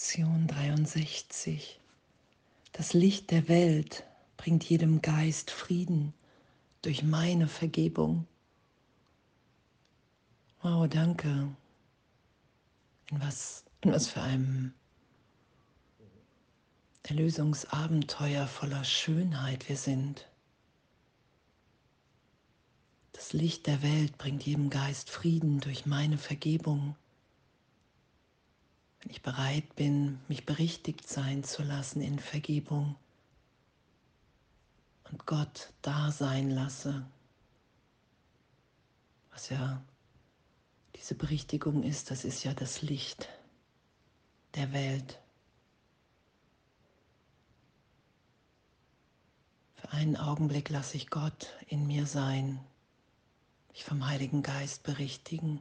Lektion 63. Das Licht der Welt bringt jedem Geist Frieden durch meine Vergebung. Oh, danke. In was, in was für einem Erlösungsabenteuer voller Schönheit wir sind. Das Licht der Welt bringt jedem Geist Frieden durch meine Vergebung. Wenn ich bereit bin, mich berichtigt sein zu lassen in Vergebung und Gott da sein lasse, was ja diese Berichtigung ist, das ist ja das Licht der Welt. Für einen Augenblick lasse ich Gott in mir sein, mich vom Heiligen Geist berichtigen.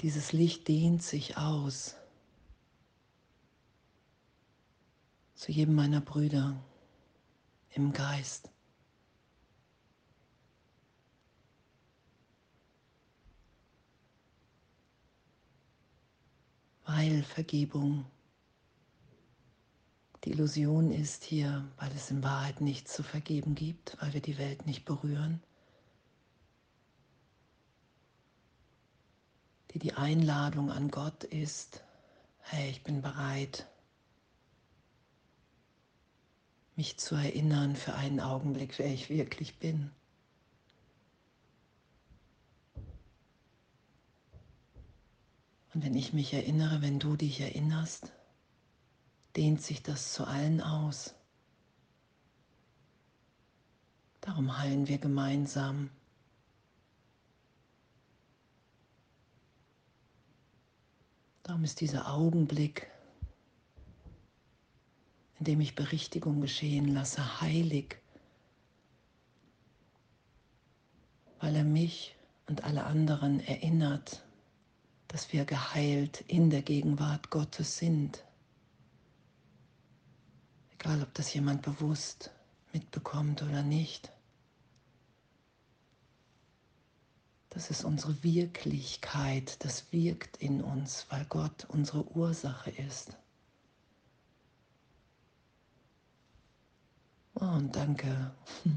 Dieses Licht dehnt sich aus zu jedem meiner Brüder im Geist. Weil Vergebung die Illusion ist hier, weil es in Wahrheit nichts zu vergeben gibt, weil wir die Welt nicht berühren, die die Einladung an Gott ist, hey, ich bin bereit, mich zu erinnern für einen Augenblick, wer ich wirklich bin. Und wenn ich mich erinnere, wenn du dich erinnerst, dehnt sich das zu allen aus. Darum heilen wir gemeinsam. Darum ist dieser Augenblick, in dem ich Berichtigung geschehen lasse, heilig, weil er mich und alle anderen erinnert, dass wir geheilt in der Gegenwart Gottes sind. Egal, ob das jemand bewusst mitbekommt oder nicht. Das ist unsere Wirklichkeit, das wirkt in uns, weil Gott unsere Ursache ist. Oh, und danke.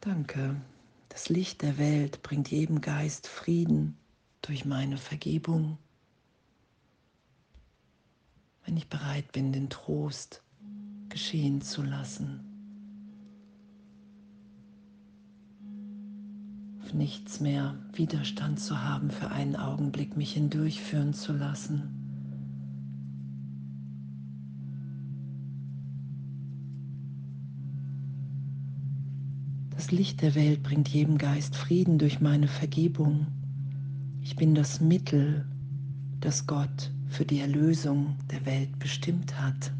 Danke. Das Licht der Welt bringt jedem Geist Frieden durch meine Vergebung wenn ich bereit bin, den Trost geschehen zu lassen. Auf nichts mehr Widerstand zu haben, für einen Augenblick mich hindurchführen zu lassen. Das Licht der Welt bringt jedem Geist Frieden durch meine Vergebung. Ich bin das Mittel, das Gott für die Erlösung der Welt bestimmt hat.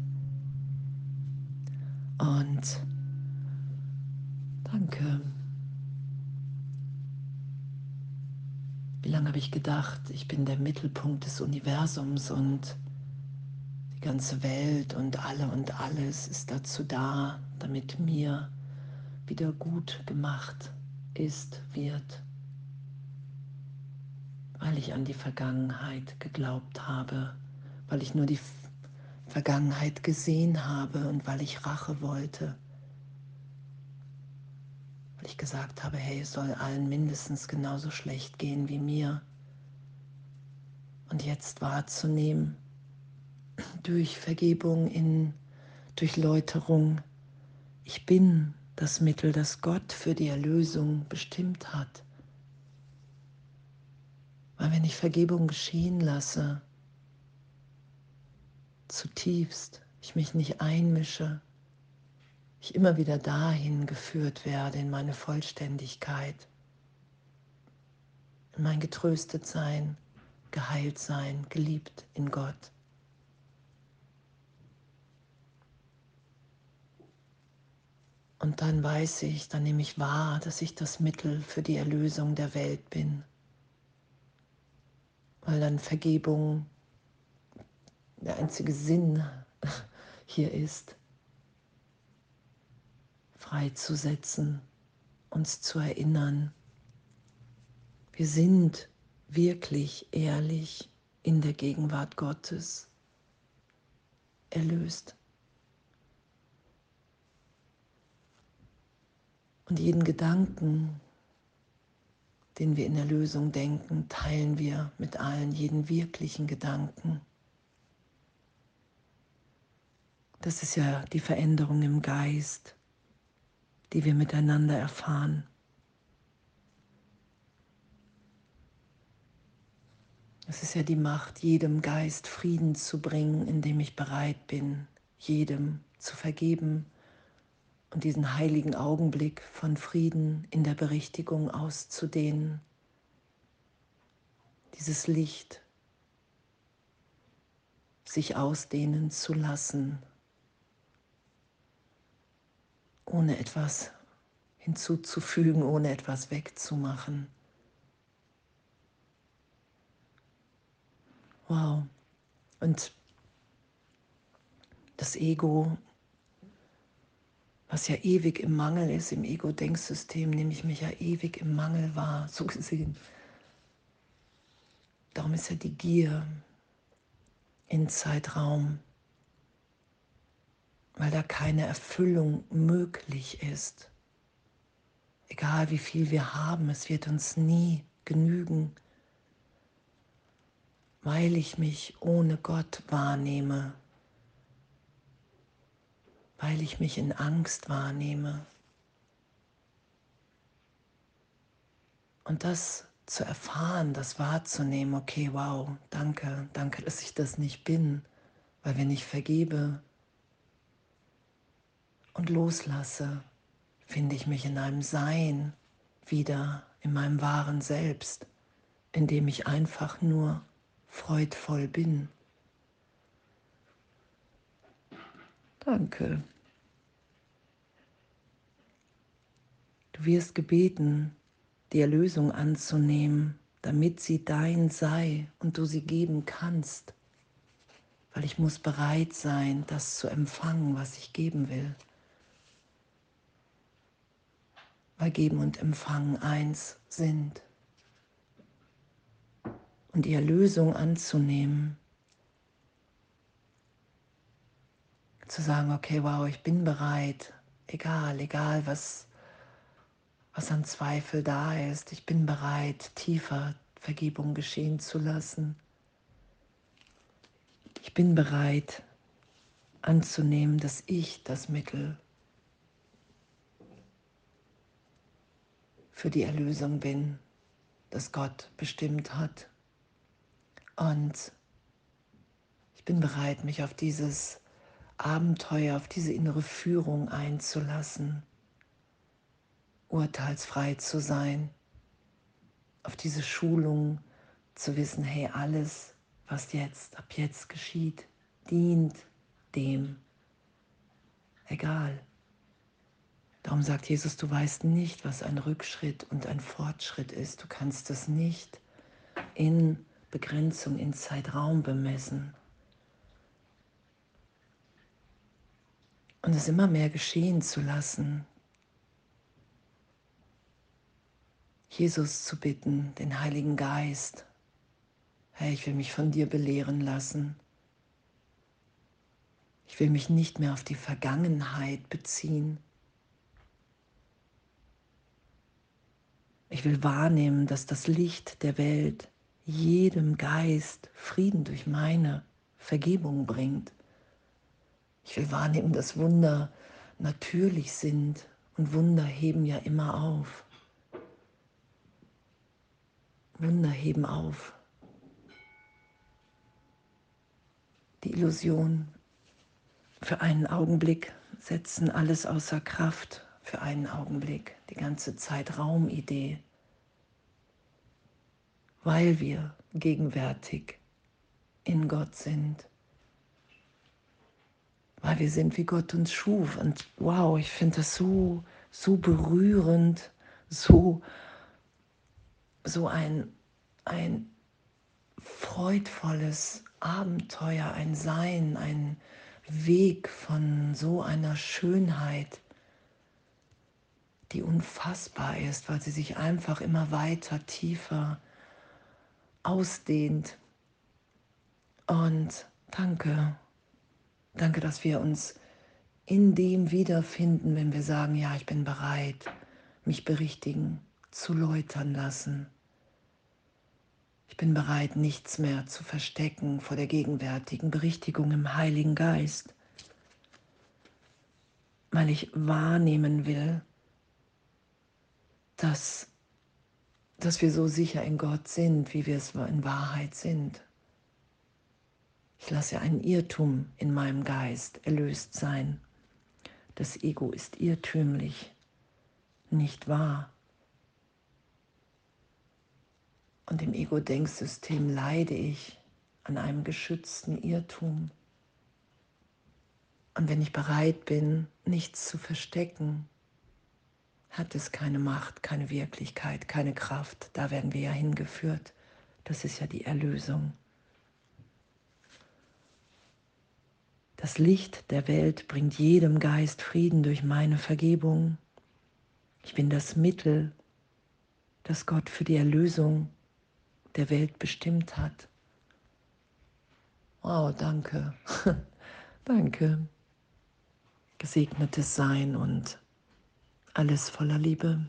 Und danke. Wie lange habe ich gedacht, ich bin der Mittelpunkt des Universums und die ganze Welt und alle und alles ist dazu da, damit mir wieder gut gemacht ist, wird weil ich an die Vergangenheit geglaubt habe, weil ich nur die Vergangenheit gesehen habe und weil ich Rache wollte, weil ich gesagt habe, hey, es soll allen mindestens genauso schlecht gehen wie mir. Und jetzt wahrzunehmen, durch Vergebung in Durchläuterung, ich bin das Mittel, das Gott für die Erlösung bestimmt hat. Weil wenn ich Vergebung geschehen lasse, zutiefst, ich mich nicht einmische, ich immer wieder dahin geführt werde in meine Vollständigkeit, in mein getröstet sein, geheilt sein, geliebt in Gott. Und dann weiß ich, dann nehme ich wahr, dass ich das Mittel für die Erlösung der Welt bin. Weil dann Vergebung der einzige Sinn hier ist, freizusetzen, uns zu erinnern, Wir sind wirklich ehrlich in der Gegenwart Gottes erlöst. Und jeden Gedanken, den wir in der Lösung denken, teilen wir mit allen, jeden wirklichen Gedanken. Das ist ja die Veränderung im Geist, die wir miteinander erfahren. Es ist ja die Macht, jedem Geist Frieden zu bringen, indem ich bereit bin, jedem zu vergeben und diesen heiligen Augenblick von Frieden in der Berichtigung auszudehnen. Dieses Licht sich ausdehnen zu lassen, ohne etwas hinzuzufügen, ohne etwas wegzumachen. Wow. Und das Ego, was ja ewig im Mangel ist, im Ego-Denksystem nehme ich mich ja ewig im Mangel wahr, so gesehen. Darum ist ja die Gier in Zeitraum, weil da keine Erfüllung möglich ist. Egal wie viel wir haben, es wird uns nie genügen weil ich mich ohne Gott wahrnehme, weil ich mich in Angst wahrnehme. Und das zu erfahren, das wahrzunehmen, okay, wow, danke, danke, dass ich das nicht bin, weil wenn ich vergebe und loslasse, finde ich mich in einem Sein wieder, in meinem wahren Selbst, in dem ich einfach nur freudvoll bin. Danke. Du wirst gebeten, die Erlösung anzunehmen, damit sie dein sei und du sie geben kannst, weil ich muss bereit sein, das zu empfangen, was ich geben will. Weil Geben und Empfangen eins sind und die Erlösung anzunehmen. Zu sagen, okay, wow, ich bin bereit, egal, egal, was, was an Zweifel da ist, ich bin bereit, tiefer Vergebung geschehen zu lassen. Ich bin bereit anzunehmen, dass ich das Mittel für die Erlösung bin, das Gott bestimmt hat. Und ich bin bereit, mich auf dieses Abenteuer, auf diese innere Führung einzulassen, urteilsfrei zu sein, auf diese Schulung zu wissen, hey, alles, was jetzt, ab jetzt geschieht, dient dem. Egal. Darum sagt Jesus, du weißt nicht, was ein Rückschritt und ein Fortschritt ist. Du kannst es nicht in Begrenzung in Zeitraum bemessen. Und es immer mehr geschehen zu lassen. Jesus zu bitten, den Heiligen Geist, Herr, ich will mich von dir belehren lassen. Ich will mich nicht mehr auf die Vergangenheit beziehen. Will wahrnehmen, dass das Licht der Welt jedem Geist Frieden durch meine Vergebung bringt. Ich will wahrnehmen, dass Wunder natürlich sind und Wunder heben ja immer auf. Wunder heben auf. Die Illusion für einen Augenblick setzen alles außer Kraft für einen Augenblick, die ganze Zeitraumidee weil wir gegenwärtig in Gott sind. Weil wir sind, wie Gott uns schuf. Und wow, ich finde das so, so berührend, so, so ein, ein freudvolles Abenteuer, ein Sein, ein Weg von so einer Schönheit, die unfassbar ist, weil sie sich einfach immer weiter, tiefer ausdehnt. Und danke, danke, dass wir uns in dem wiederfinden, wenn wir sagen, ja, ich bin bereit, mich berichtigen, zu läutern lassen. Ich bin bereit, nichts mehr zu verstecken vor der gegenwärtigen Berichtigung im Heiligen Geist, weil ich wahrnehmen will, dass, dass wir so sicher in Gott sind, wie wir es in Wahrheit sind. Ich lasse einen Irrtum in meinem Geist erlöst sein. Das Ego ist irrtümlich, nicht wahr. Und im Ego-Denksystem leide ich an einem geschützten Irrtum. Und wenn ich bereit bin, nichts zu verstecken, hat es keine Macht, keine Wirklichkeit, keine Kraft. Da werden wir ja hingeführt. Das ist ja die Erlösung. Das Licht der Welt bringt jedem Geist Frieden durch meine Vergebung. Ich bin das Mittel, das Gott für die Erlösung der Welt bestimmt hat. Wow, danke. danke. Gesegnetes Sein und alles voller Liebe.